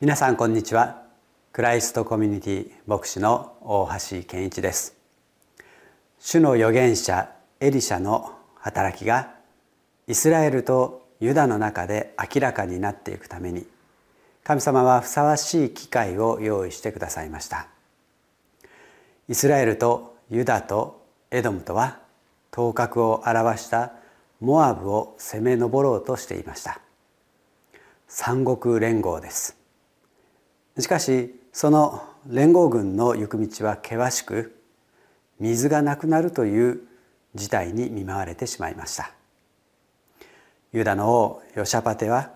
皆さんこんにちは。クライストコミュニティ牧師の大橋健一です。主の預言者エリシャの働きがイスラエルとユダの中で明らかになっていくために神様はふさわしい機会を用意してくださいました。イスラエルとユダとエドムとは頭角を表したモアブを攻め上ろうとしていました。三国連合です。しかしその連合軍の行く道は険しく水がなくなるという事態に見舞われてしまいました。ユダの王ヨシャパテは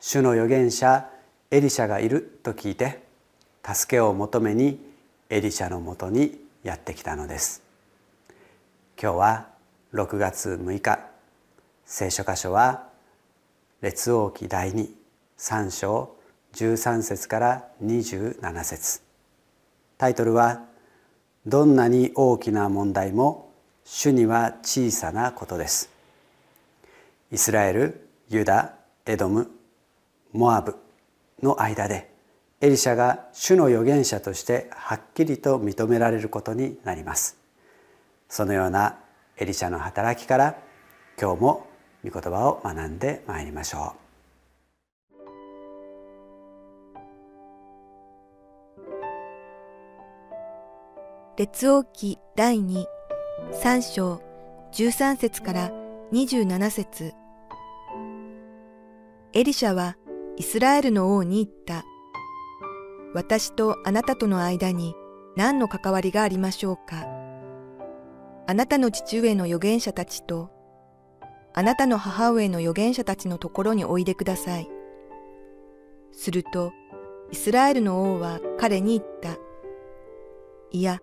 主の預言者エリシャがいると聞いて助けを求めにエリシャのもとにやってきたのです。今日は6月6日聖書箇所は列王記第23章13節から27節。タイトルは「どんなに大きな問題も主には小さなことです」イスラエルユダエドムモアブの間でエリシャが主の預言者としてはっきりと認められることになります。そのようなエリシャの働きから今日も御言葉を学んでまいりましょう。列王記第2、3章13節から27節エリシャはイスラエルの王に言った。私とあなたとの間に何の関わりがありましょうか。あなたの父上の預言者たちと、あなたの母上の預言者たちのところにおいでください。すると、イスラエルの王は彼に言った。いや、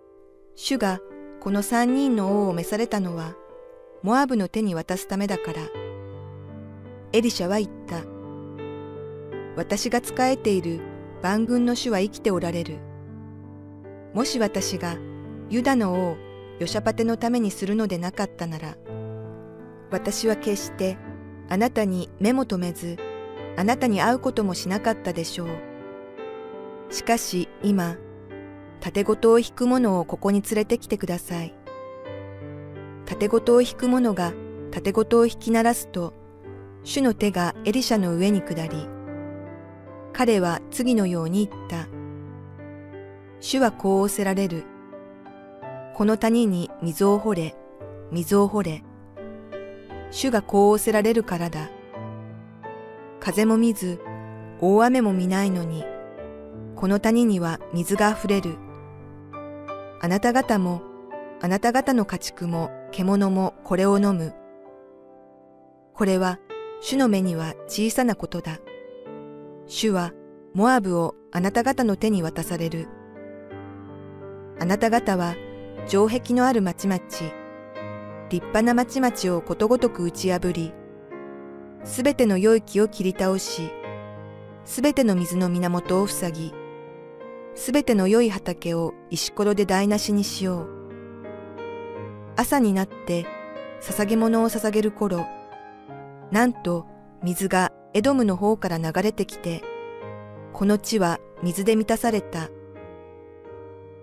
主がこの三人の王を召されたのは、モアブの手に渡すためだから。エリシャは言った。私が仕えている万軍の主は生きておられる。もし私がユダの王ヨシャパテのためにするのでなかったなら、私は決してあなたに目も留めず、あなたに会うこともしなかったでしょう。しかし今、盾ごとを引く者をここに連れてきてください。盾ごとを引く者が盾ごとを引き鳴らすと、主の手がエリシャの上に下り、彼は次のように言った。主はこう仰せられる。この谷に水を掘れ、水を掘れ。主がこう仰せられるからだ。風も見ず、大雨も見ないのに、この谷には水が溢れる。あなた方も、あなた方の家畜も獣もこれを飲む。これは主の目には小さなことだ。主はモアブをあなた方の手に渡される。あなた方は城壁のある町々、立派な町々をことごとく打ち破り、すべての良い木を切り倒し、すべての水の源を塞ぎ、すべての良い畑を石ころで台無しにしよう。朝になって捧げ物を捧げる頃、なんと水がエドムの方から流れてきて、この地は水で満たされた。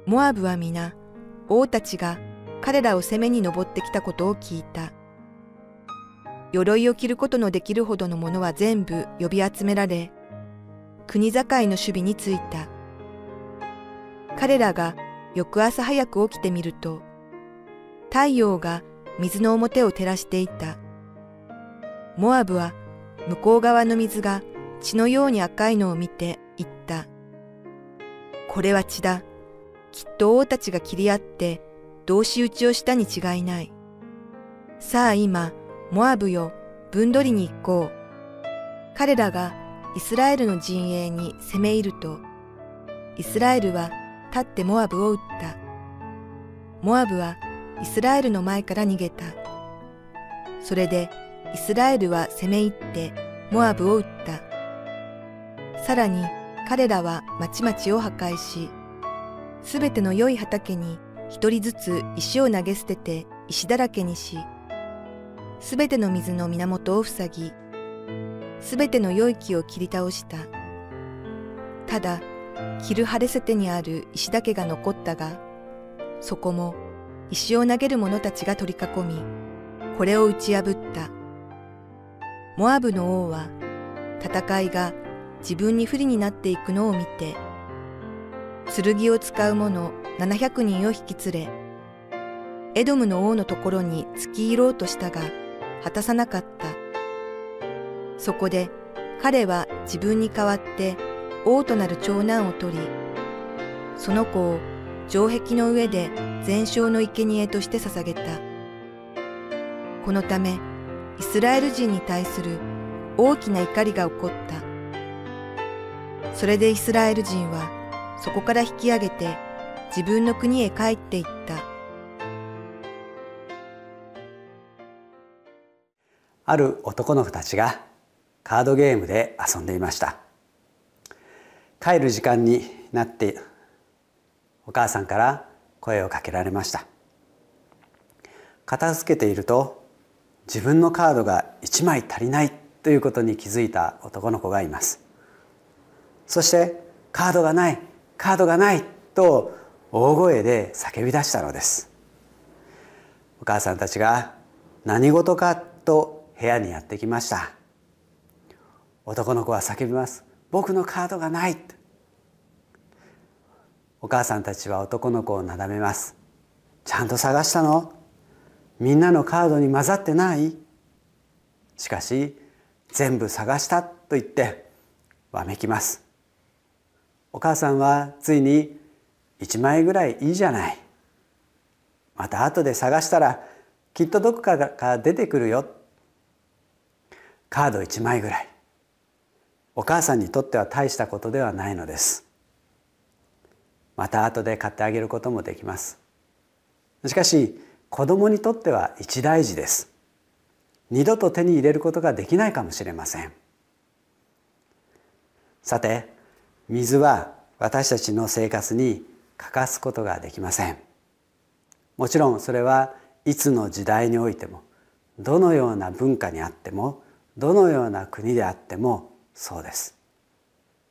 モアブは皆、王たちが彼らを攻めに登ってきたことを聞いた。鎧を着ることのできるほどのものは全部呼び集められ、国境の守備についた。彼らが翌朝早く起きてみると、太陽が水の表を照らしていた。モアブは向こう側の水が血のように赤いのを見て言った。これは血だ。きっと王たちが切り合って同士討ちをしたに違いない。さあ今、モアブよ、分取りに行こう。彼らがイスラエルの陣営に攻め入ると、イスラエルは立ってモアブを撃った。モアブはイスラエルの前から逃げた。それでイスラエルは攻め入ってモアブを撃った。さらに彼らは町々を破壊し、すべての良い畑に一人ずつ石を投げ捨てて石だらけにし、すべての水の源を塞ぎ、すべての良い木を切り倒した。ただ、キルハレセテにある石だけが残ったが、そこも石を投げる者たちが取り囲み、これを打ち破った。モアブの王は、戦いが自分に不利になっていくのを見て、剣を使う者700人を引き連れ、エドムの王のところに突き入ろうとしたが、果たさなかった。そこで彼は自分に代わって王となる長男を取り、その子を城壁の上で全焼の生贄として捧げた。このため、イスラエル人に対する大きな怒りが起こった。それでイスラエル人はそこから引き上げて自分の国へ帰っていった。ある男の子たちがカードゲームで遊んでいました帰る時間になってお母さんから声をかけられました。片付けていると自分のカードが1枚足りないということに気づいた男の子がいます。そしてカードがないカードがないと大声で叫び出したのです。お母さんたちが何事かと部屋にやってきました。男の子は叫びます。僕のカードがない。お母さんたちは男の子をなだめます。ちゃんと探したの？みんなのカードに混ざってない？しかし全部探したと言ってわめきます。お母さんはついに1枚ぐらいいいじゃない。また後で探したらきっとどこかから出てくるよ。カード1枚ぐらい。お母さんにとっては大したことではないのです。また後で買ってあげることもできます。しかし子供にとっては一大事です。二度と手に入れることができないかもしれません。さて水は私たちの生活に欠かすことができません。もちろんそれはいつの時代においてもどのような文化にあってもどのような国であってもそうです。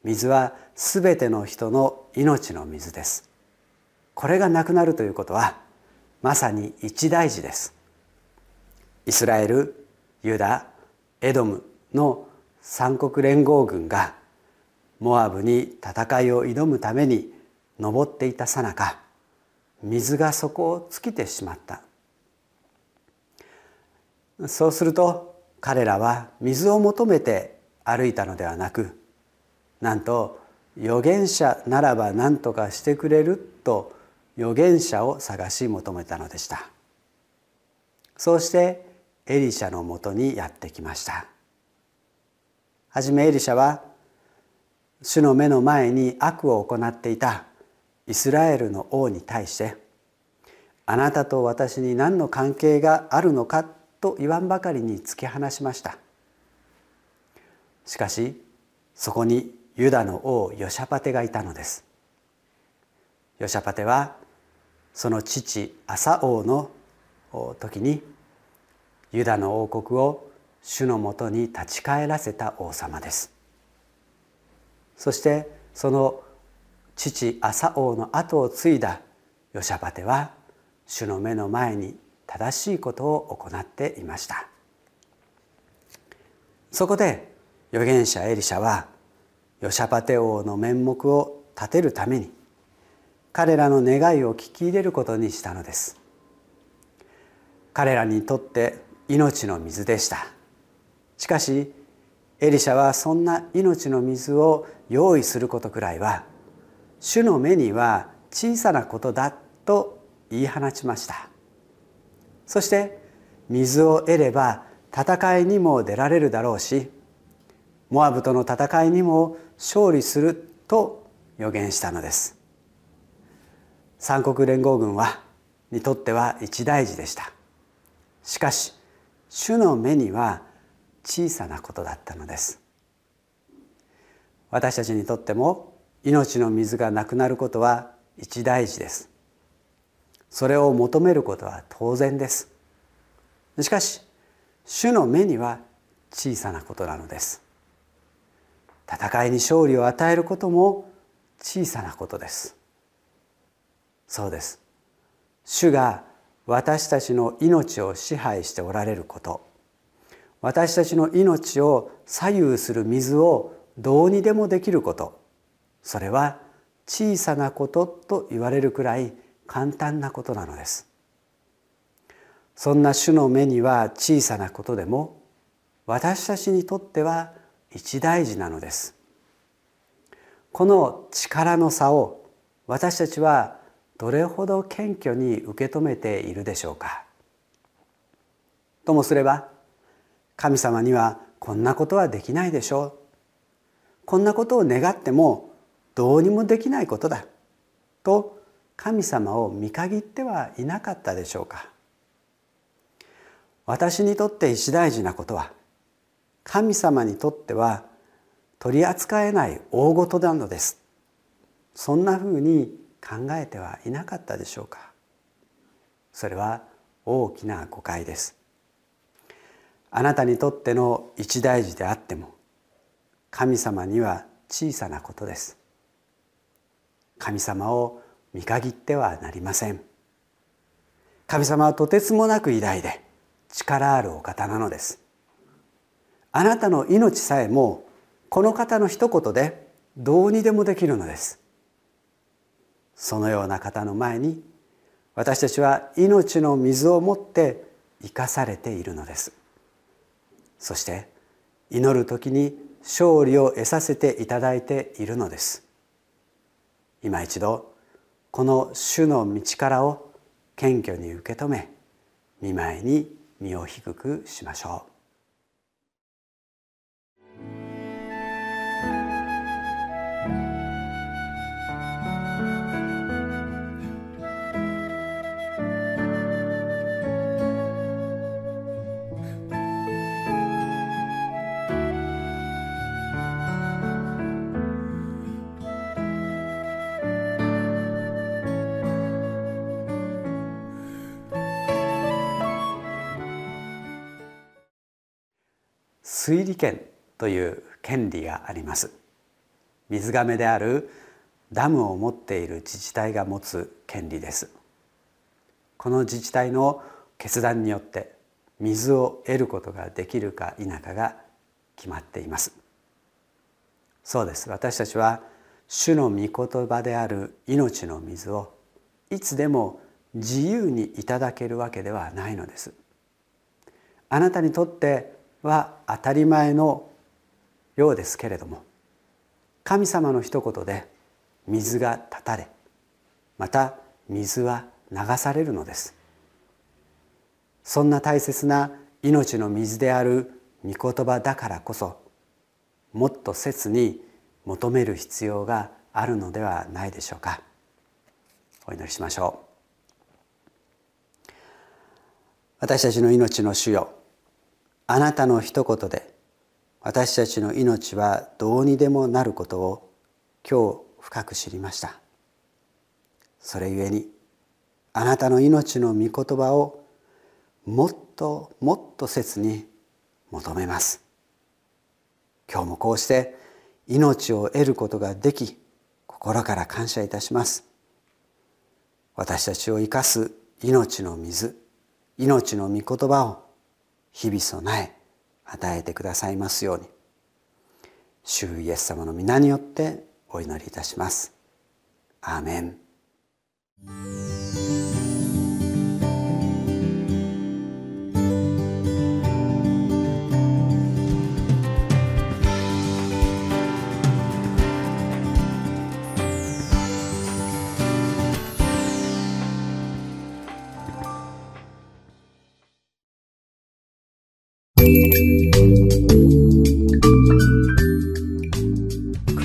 水はすべての人の命の水です。これがなくなるということはまさに一大事です。イスラエルユダエドムの三国連合軍がモアブに戦いを挑むために登っていたさなか水がそこを尽きてしまった。そうすると彼らは水を求めて歩いたのではなくなんと預言者ならば何とかしてくれると預言者を探し求めたのでした。そうしてエリシャのもとにやってきました。はじめエリシャは主の目の前に悪を行っていたイスラエルの王に対してあなたと私に何の関係があるのかと言わんばかりに突き放しました。しかしそこにユダの王ヨシャパテがいたのです。ヨシャパテはその父アサ王の時にユダの王国を主のもとに立ち返らせた王様です。そしてその父アサ王の後を継いだヨシャパテは主の目の前に正しいことを行っていました。そこで預言者エリシャはヨシャパテ王の面目を立てるために彼らの願いを聞き入れることにしたのです。彼らにとって命の水でした。しかしエリシャはそんな命の水を用意することくらいは主の目には小さなことだと言い放ちました。そして水を得れば戦いにも出られるだろうしモアブとの戦いにも勝利すると予言したのです。三国連合軍はにとっては一大事でした。しかし主の目には小さなことだったのです。私たちにとっても命の水がなくなることは一大事です。それを求めることは当然です。しかし主の目には小さなことなのです。戦いに勝利を与えることも小さなことです。そうです。主が私たちの命を支配しておられること。私たちの命を左右する水をどうにでもできること。それは小さなことと言われるくらい簡単なことなのです。そんな主の目には小さなことでも私たちにとっては一大事なのです。この力の差を私たちはどれほど謙虚に受け止めているでしょうか。ともすれば神様にはこんなことはできないでしょう。こんなことを願ってもどうにもできないことだ。と神様を見限ってはいなかったでしょうか。私にとって一大事なことは神様にとっては取り扱えない大事なのです。そんなふうに考えてはいなかったでしょうか。それは大きな誤解です。あなたにとっての一大事であっても神様には小さなことです。神様を見限ってはなりません。神様はとてつもなく偉大で力あるお方なのです。あなたの命さえもこの方の一言でどうにでもできるのです。そのような方の前に私たちは命の水を持って生かされているのです。そして祈る時に勝利を得させていただいているのです。今一度この主の道からを謙虚に受け止め見舞いに身を低くしましょう。水利権という権利があります。水がめであるダムを持っている自治体が持つ権利です。この自治体の決断によって水を得ることができるか否かが決まっています。そうです。私たちは主の御言葉である命の水をいつでも自由にいただけるわけではないのです。あなたにとっては当たり前のようですけれども神様の一言で水が断たれまた水は流されるのです。そんな大切な命の水である御言葉だからこそもっと切に求める必要があるのではないでしょうか。お祈りしましょう。私たちの命の主よあなたの一言で私たちの命はどうにでもなることを今日深く知りました。それゆえにあなたの命の御言葉をもっともっと切に求めます。今日もこうして命を得ることができ心から感謝いたします。私たちを生かす命の水命の御言葉を日々備え与えてくださいますように。主イエス様の皆によってお祈りいたします。アーメン。